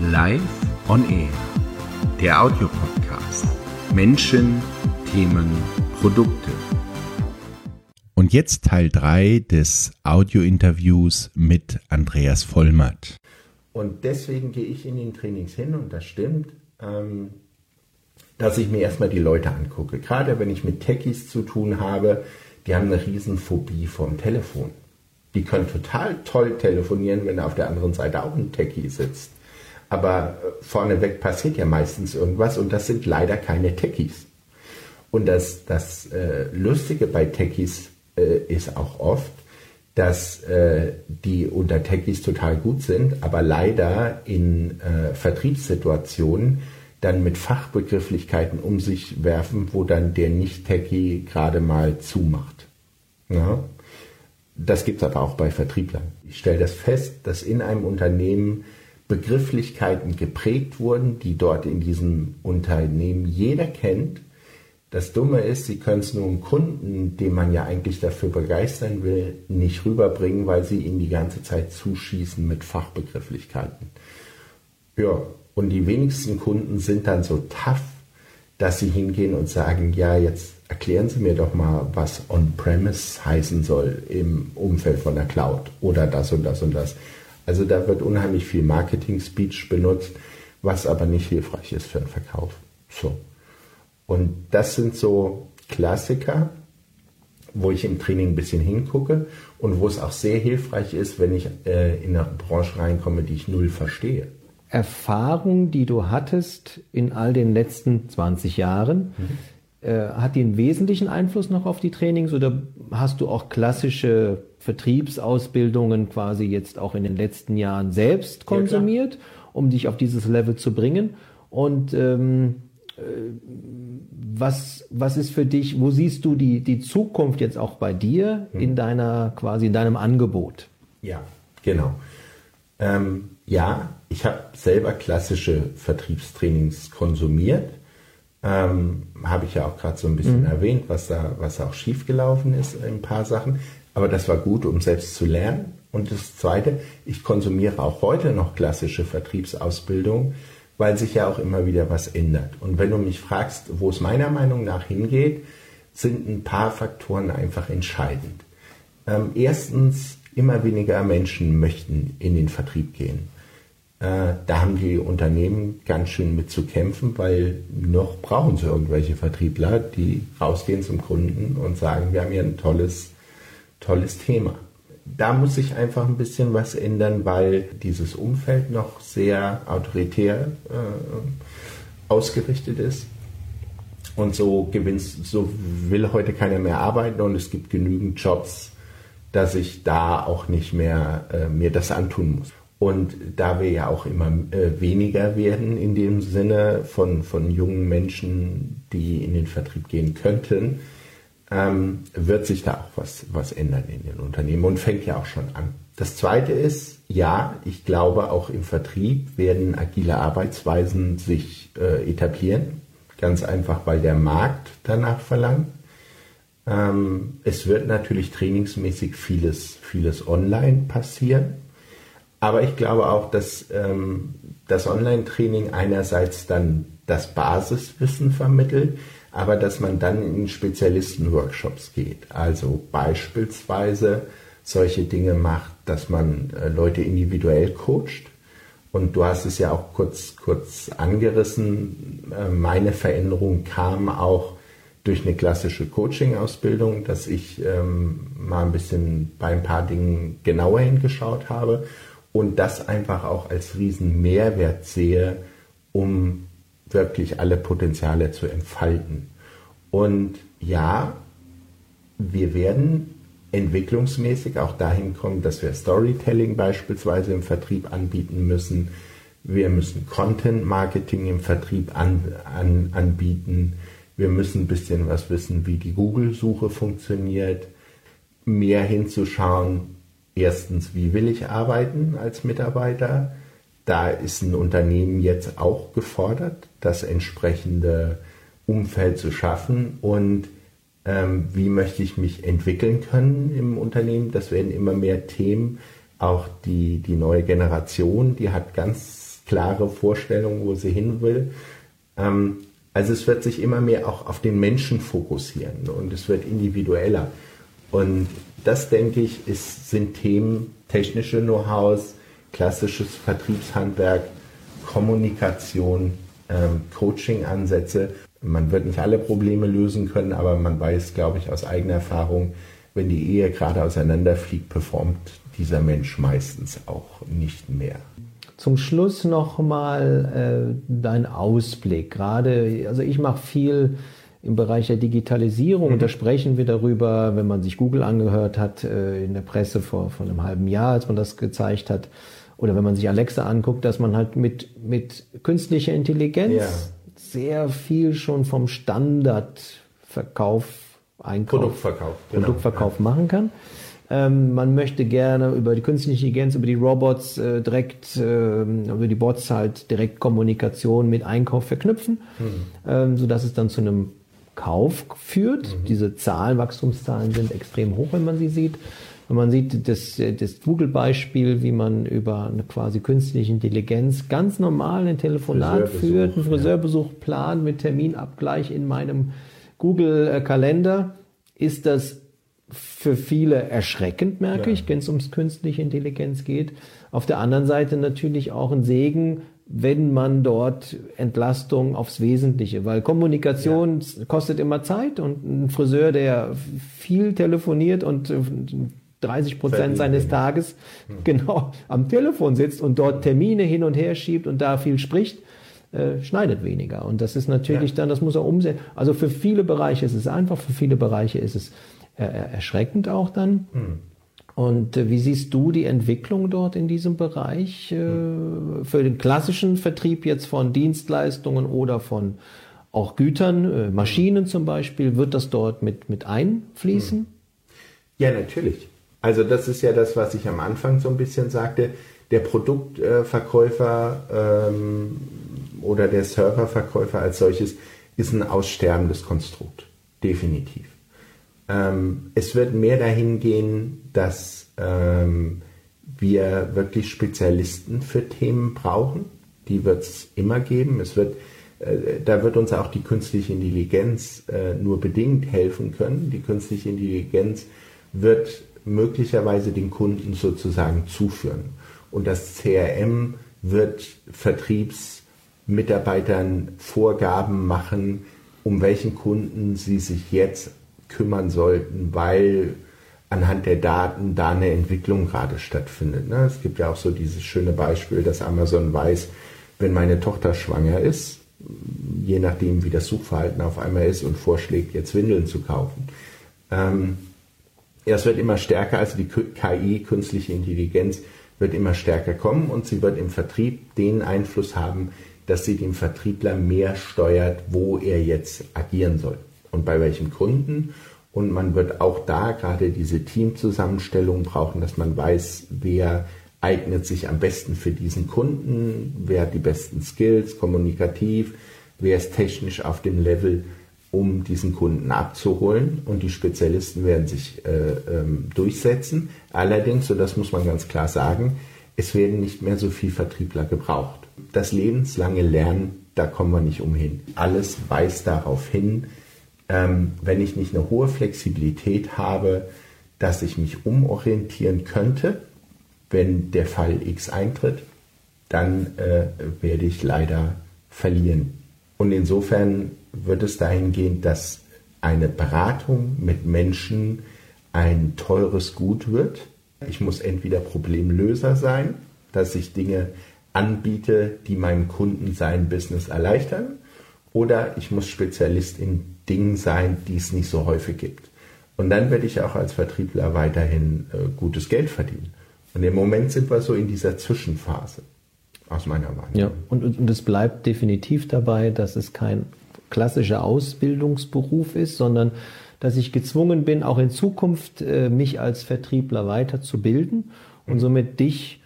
Live on Air, der Audiopodcast. Menschen, Themen, Produkte. Und jetzt Teil 3 des Audiointerviews mit Andreas Vollmatt. Und deswegen gehe ich in den Trainings hin und das stimmt, ähm, dass ich mir erstmal die Leute angucke. Gerade wenn ich mit Techies zu tun habe, die haben eine Riesenphobie vom Telefon. Die können total toll telefonieren, wenn auf der anderen Seite auch ein Techie sitzt. Aber äh, vorneweg passiert ja meistens irgendwas und das sind leider keine Techies. Und das, das äh, Lustige bei Techies äh, ist auch oft, dass äh, die unter Techies total gut sind, aber leider in äh, Vertriebssituationen dann mit Fachbegrifflichkeiten um sich werfen, wo dann der Nicht-Techie gerade mal zumacht. Ja? Das gibt es aber auch bei Vertrieblern. Ich stelle das fest, dass in einem Unternehmen Begrifflichkeiten geprägt wurden, die dort in diesem Unternehmen jeder kennt. Das Dumme ist, sie können es nur einem Kunden, den man ja eigentlich dafür begeistern will, nicht rüberbringen, weil sie ihn die ganze Zeit zuschießen mit Fachbegrifflichkeiten. Ja, und die wenigsten Kunden sind dann so tough, dass sie hingehen und sagen, ja, jetzt erklären Sie mir doch mal, was On-Premise heißen soll im Umfeld von der Cloud oder das und das und das. Also da wird unheimlich viel Marketing-Speech benutzt, was aber nicht hilfreich ist für den Verkauf. So. Und das sind so Klassiker, wo ich im Training ein bisschen hingucke und wo es auch sehr hilfreich ist, wenn ich äh, in eine Branche reinkomme, die ich null verstehe. Erfahrung, die du hattest in all den letzten 20 Jahren, mhm. Äh, hat die einen wesentlichen Einfluss noch auf die Trainings oder hast du auch klassische Vertriebsausbildungen quasi jetzt auch in den letzten Jahren selbst konsumiert, ja, um dich auf dieses Level zu bringen? Und ähm, äh, was, was ist für dich, wo siehst du die, die Zukunft jetzt auch bei dir mhm. in deiner, quasi in deinem Angebot? Ja, genau. Ähm, ja, ich habe selber klassische Vertriebstrainings konsumiert. Ähm, habe ich ja auch gerade so ein bisschen mhm. erwähnt, was da, was auch schiefgelaufen ist in ein paar Sachen. Aber das war gut, um selbst zu lernen. Und das Zweite, ich konsumiere auch heute noch klassische Vertriebsausbildung, weil sich ja auch immer wieder was ändert. Und wenn du mich fragst, wo es meiner Meinung nach hingeht, sind ein paar Faktoren einfach entscheidend. Ähm, erstens, immer weniger Menschen möchten in den Vertrieb gehen. Äh, da haben die Unternehmen ganz schön mit zu kämpfen, weil noch brauchen sie irgendwelche Vertriebler, die rausgehen zum Kunden und sagen, wir haben hier ein tolles, tolles Thema. Da muss sich einfach ein bisschen was ändern, weil dieses Umfeld noch sehr autoritär äh, ausgerichtet ist. Und so gewinnst, so will heute keiner mehr arbeiten und es gibt genügend Jobs, dass ich da auch nicht mehr äh, mir das antun muss. Und da wir ja auch immer äh, weniger werden in dem Sinne von, von jungen Menschen, die in den Vertrieb gehen könnten, ähm, wird sich da auch was, was ändern in den Unternehmen und fängt ja auch schon an. Das Zweite ist, ja, ich glaube, auch im Vertrieb werden agile Arbeitsweisen sich äh, etablieren. Ganz einfach, weil der Markt danach verlangt. Ähm, es wird natürlich trainingsmäßig vieles, vieles online passieren. Aber ich glaube auch, dass ähm, das Online-Training einerseits dann das Basiswissen vermittelt, aber dass man dann in Spezialisten-Workshops geht. Also beispielsweise solche Dinge macht, dass man äh, Leute individuell coacht. Und du hast es ja auch kurz, kurz angerissen. Äh, meine Veränderung kam auch durch eine klassische Coaching-Ausbildung, dass ich ähm, mal ein bisschen bei ein paar Dingen genauer hingeschaut habe und das einfach auch als riesen Mehrwert sehe, um wirklich alle Potenziale zu entfalten. Und ja, wir werden entwicklungsmäßig auch dahin kommen, dass wir Storytelling beispielsweise im Vertrieb anbieten müssen. Wir müssen Content Marketing im Vertrieb an, an, anbieten. Wir müssen ein bisschen was wissen, wie die Google-Suche funktioniert, mehr hinzuschauen, erstens, wie will ich arbeiten als Mitarbeiter? Da ist ein Unternehmen jetzt auch gefordert, das entsprechende Umfeld zu schaffen und ähm, wie möchte ich mich entwickeln können im Unternehmen. Das werden immer mehr Themen. Auch die, die neue Generation, die hat ganz klare Vorstellung, wo sie hin will. Ähm, also es wird sich immer mehr auch auf den Menschen fokussieren und es wird individueller. Und das, denke ich, ist, sind Themen technische Know-hows, klassisches Vertriebshandwerk, Kommunikation, ähm, Coaching-Ansätze. Man wird nicht alle Probleme lösen können, aber man weiß, glaube ich, aus eigener Erfahrung, wenn die Ehe gerade auseinanderfliegt, performt dieser Mensch meistens auch nicht mehr. Zum Schluss nochmal äh, dein Ausblick. Gerade, also ich mache viel im Bereich der Digitalisierung mhm. und da sprechen wir darüber, wenn man sich Google angehört hat äh, in der Presse vor, vor einem halben Jahr, als man das gezeigt hat, oder wenn man sich Alexa anguckt, dass man halt mit, mit künstlicher Intelligenz ja. sehr viel schon vom Standardverkauf, Einkauf, Produktverkauf, genau. Produktverkauf ja. machen kann. Ähm, man möchte gerne über die künstliche Intelligenz, über die Robots äh, direkt, äh, über die Bots halt direkt Kommunikation mit Einkauf verknüpfen, mhm. ähm, sodass es dann zu einem Kauf führt. Mhm. Diese Zahlen, Wachstumszahlen sind extrem hoch, wenn man sie sieht. Wenn man sieht das, das Google-Beispiel, wie man über eine quasi künstliche Intelligenz ganz normal ein Telefonat führt, einen Friseurbesuch ja. plant mit Terminabgleich in meinem Google-Kalender, ist das für viele erschreckend, merke ja. ich, wenn es ums künstliche Intelligenz geht. Auf der anderen Seite natürlich auch ein Segen, wenn man dort Entlastung aufs Wesentliche, weil Kommunikation ja. kostet immer Zeit und ein Friseur, der viel telefoniert und 30 Prozent seines Tages mhm. genau am Telefon sitzt und dort Termine hin und her schiebt und da viel spricht, äh, schneidet weniger. Und das ist natürlich ja. dann, das muss er umsetzen. Also für viele Bereiche ist es einfach, für viele Bereiche ist es äh, erschreckend auch dann. Mhm. Und äh, wie siehst du die Entwicklung dort in diesem Bereich äh, für den klassischen Vertrieb jetzt von Dienstleistungen oder von auch Gütern, äh, Maschinen zum Beispiel? Wird das dort mit, mit einfließen? Hm. Ja, natürlich. Also das ist ja das, was ich am Anfang so ein bisschen sagte. Der Produktverkäufer ähm, oder der Serververkäufer als solches ist ein aussterbendes Konstrukt. Definitiv. Ähm, es wird mehr dahin gehen, dass ähm, wir wirklich Spezialisten für Themen brauchen. Die wird es immer geben. Es wird, äh, da wird uns auch die künstliche Intelligenz äh, nur bedingt helfen können. Die künstliche Intelligenz wird möglicherweise den Kunden sozusagen zuführen. Und das CRM wird Vertriebsmitarbeitern Vorgaben machen, um welchen Kunden sie sich jetzt kümmern sollten, weil anhand der Daten da eine Entwicklung gerade stattfindet. Ne? Es gibt ja auch so dieses schöne Beispiel, dass Amazon weiß, wenn meine Tochter schwanger ist, je nachdem wie das Suchverhalten auf einmal ist und vorschlägt, jetzt Windeln zu kaufen. Ähm, ja, es wird immer stärker, also die KI, künstliche Intelligenz, wird immer stärker kommen und sie wird im Vertrieb den Einfluss haben, dass sie den Vertriebler mehr steuert, wo er jetzt agieren soll und bei welchem Kunden. Und man wird auch da gerade diese Teamzusammenstellung brauchen, dass man weiß, wer eignet sich am besten für diesen Kunden, wer hat die besten Skills, kommunikativ, wer ist technisch auf dem Level, um diesen Kunden abzuholen und die Spezialisten werden sich äh, ähm, durchsetzen. Allerdings, so das muss man ganz klar sagen, es werden nicht mehr so viel Vertriebler gebraucht. Das lebenslange Lernen, da kommen wir nicht umhin. Alles weist darauf hin, ähm, wenn ich nicht eine hohe Flexibilität habe, dass ich mich umorientieren könnte, wenn der Fall X eintritt, dann äh, werde ich leider verlieren. Und insofern wird es dahin gehen, dass eine Beratung mit Menschen ein teures Gut wird. Ich muss entweder Problemlöser sein, dass ich Dinge anbiete, die meinem Kunden sein Business erleichtern, oder ich muss Spezialist in Dingen sein, die es nicht so häufig gibt. Und dann werde ich auch als Vertriebler weiterhin äh, gutes Geld verdienen. Und im Moment sind wir so in dieser Zwischenphase, aus meiner Meinung. Ja, und, und, und es bleibt definitiv dabei, dass es kein klassischer Ausbildungsberuf ist, sondern dass ich gezwungen bin, auch in Zukunft äh, mich als Vertriebler weiterzubilden und somit dich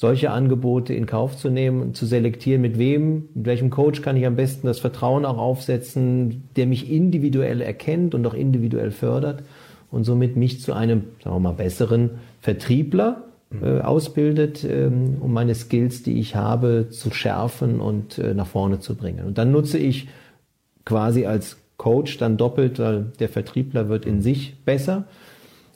solche Angebote in Kauf zu nehmen und zu selektieren, mit wem, mit welchem Coach kann ich am besten das Vertrauen auch aufsetzen, der mich individuell erkennt und auch individuell fördert und somit mich zu einem, sagen wir mal, besseren Vertriebler äh, ausbildet, ähm, um meine Skills, die ich habe, zu schärfen und äh, nach vorne zu bringen. Und dann nutze ich quasi als Coach dann doppelt, weil der Vertriebler wird in sich besser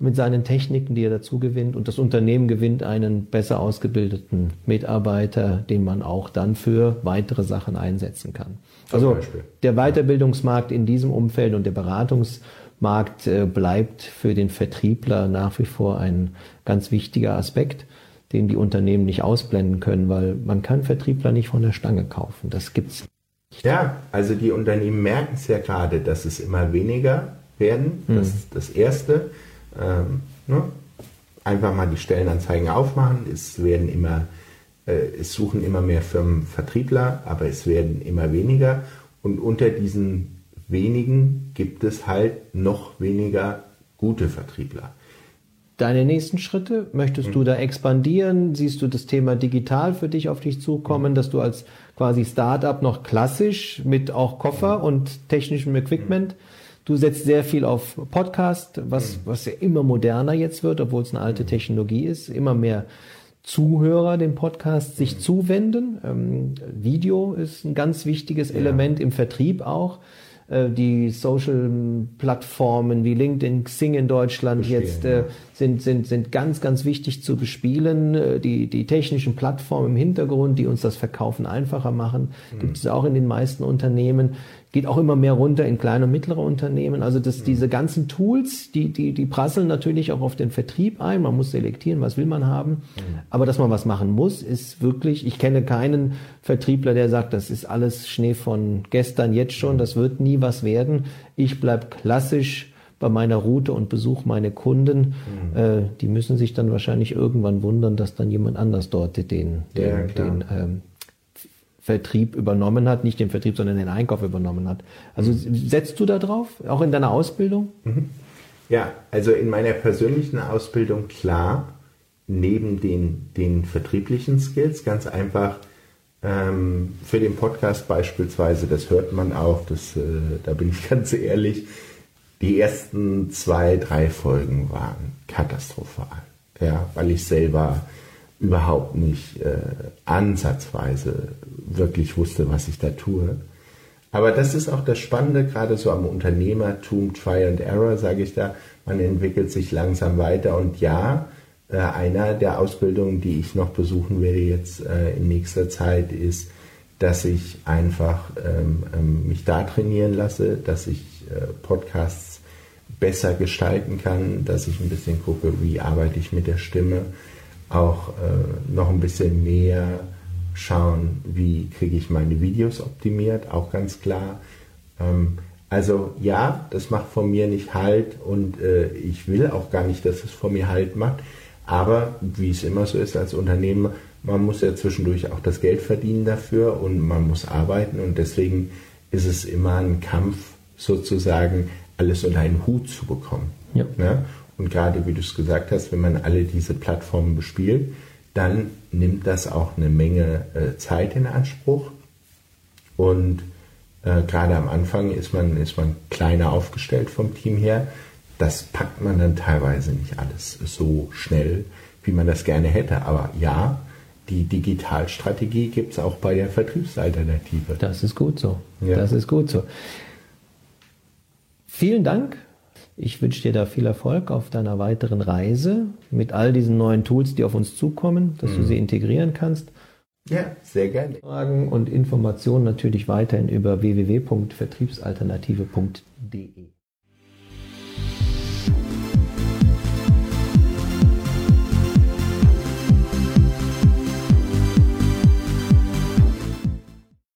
mit seinen Techniken, die er dazu gewinnt und das Unternehmen gewinnt einen besser ausgebildeten Mitarbeiter, den man auch dann für weitere Sachen einsetzen kann. Also der Weiterbildungsmarkt in diesem Umfeld und der Beratungsmarkt äh, bleibt für den Vertriebler nach wie vor ein ganz wichtiger Aspekt, den die Unternehmen nicht ausblenden können, weil man kann Vertriebler nicht von der Stange kaufen. Das gibt's. Ja, also die Unternehmen merken es ja gerade, dass es immer weniger werden. Das ist mhm. das Erste ähm, ne? einfach mal die Stellenanzeigen aufmachen. Es werden immer, äh, es suchen immer mehr Firmen Vertriebler, aber es werden immer weniger. Und unter diesen wenigen gibt es halt noch weniger gute Vertriebler. Deine nächsten Schritte, möchtest mhm. du da expandieren? Siehst du das Thema digital für dich auf dich zukommen, mhm. dass du als quasi Startup noch klassisch mit auch Koffer mhm. und technischem Equipment mhm Du setzt sehr viel auf Podcast, was, mhm. was ja immer moderner jetzt wird, obwohl es eine alte mhm. Technologie ist. Immer mehr Zuhörer dem Podcast sich mhm. zuwenden. Ähm, Video ist ein ganz wichtiges Element ja. im Vertrieb auch. Äh, die Social-Plattformen wie LinkedIn, Xing in Deutschland Bestehen, jetzt äh, ja. sind, sind, sind ganz, ganz wichtig zu bespielen. Äh, die, die technischen Plattformen im Hintergrund, die uns das Verkaufen einfacher machen, mhm. gibt es auch in den meisten Unternehmen geht auch immer mehr runter in kleine und mittlere Unternehmen. Also dass diese ganzen Tools, die, die, die prasseln natürlich auch auf den Vertrieb ein. Man muss selektieren, was will man haben. Aber dass man was machen muss, ist wirklich, ich kenne keinen Vertriebler, der sagt, das ist alles Schnee von gestern jetzt schon, das wird nie was werden. Ich bleib klassisch bei meiner Route und besuche meine Kunden. Mhm. Äh, die müssen sich dann wahrscheinlich irgendwann wundern, dass dann jemand anders dort den, den, ja, den ähm, Vertrieb übernommen hat, nicht den Vertrieb, sondern den Einkauf übernommen hat. Also setzt du da drauf, auch in deiner Ausbildung? Mhm. Ja, also in meiner persönlichen Ausbildung klar, neben den, den vertrieblichen Skills, ganz einfach ähm, für den Podcast beispielsweise, das hört man auch, das, äh, da bin ich ganz ehrlich, die ersten zwei, drei Folgen waren katastrophal. Ja, weil ich selber überhaupt nicht äh, ansatzweise wirklich wusste, was ich da tue. Aber das ist auch das Spannende, gerade so am Unternehmertum, Try and Error, sage ich da, man entwickelt sich langsam weiter. Und ja, äh, einer der Ausbildungen, die ich noch besuchen werde jetzt äh, in nächster Zeit, ist, dass ich einfach ähm, ähm, mich da trainieren lasse, dass ich äh, Podcasts besser gestalten kann, dass ich ein bisschen gucke, wie arbeite ich mit der Stimme, auch noch ein bisschen mehr schauen, wie kriege ich meine Videos optimiert, auch ganz klar. Ähm, also ja, das macht von mir nicht Halt und äh, ich will auch gar nicht, dass es von mir Halt macht. Aber wie es immer so ist als Unternehmer, man muss ja zwischendurch auch das Geld verdienen dafür und man muss arbeiten und deswegen ist es immer ein Kampf sozusagen, alles unter einen Hut zu bekommen. Ja. Ne? Und gerade wie du es gesagt hast, wenn man alle diese Plattformen bespielt, dann nimmt das auch eine Menge äh, Zeit in Anspruch. Und äh, gerade am Anfang ist man, ist man kleiner aufgestellt vom Team her. Das packt man dann teilweise nicht alles so schnell, wie man das gerne hätte. Aber ja, die Digitalstrategie gibt es auch bei der Vertriebsalternative. Das ist gut so. Ja. Das ist gut so. Vielen Dank ich wünsche dir da viel Erfolg auf deiner weiteren Reise mit all diesen neuen Tools, die auf uns zukommen, dass mhm. du sie integrieren kannst. Ja, sehr gerne. Fragen und Informationen natürlich weiterhin über www.vertriebsalternative.de.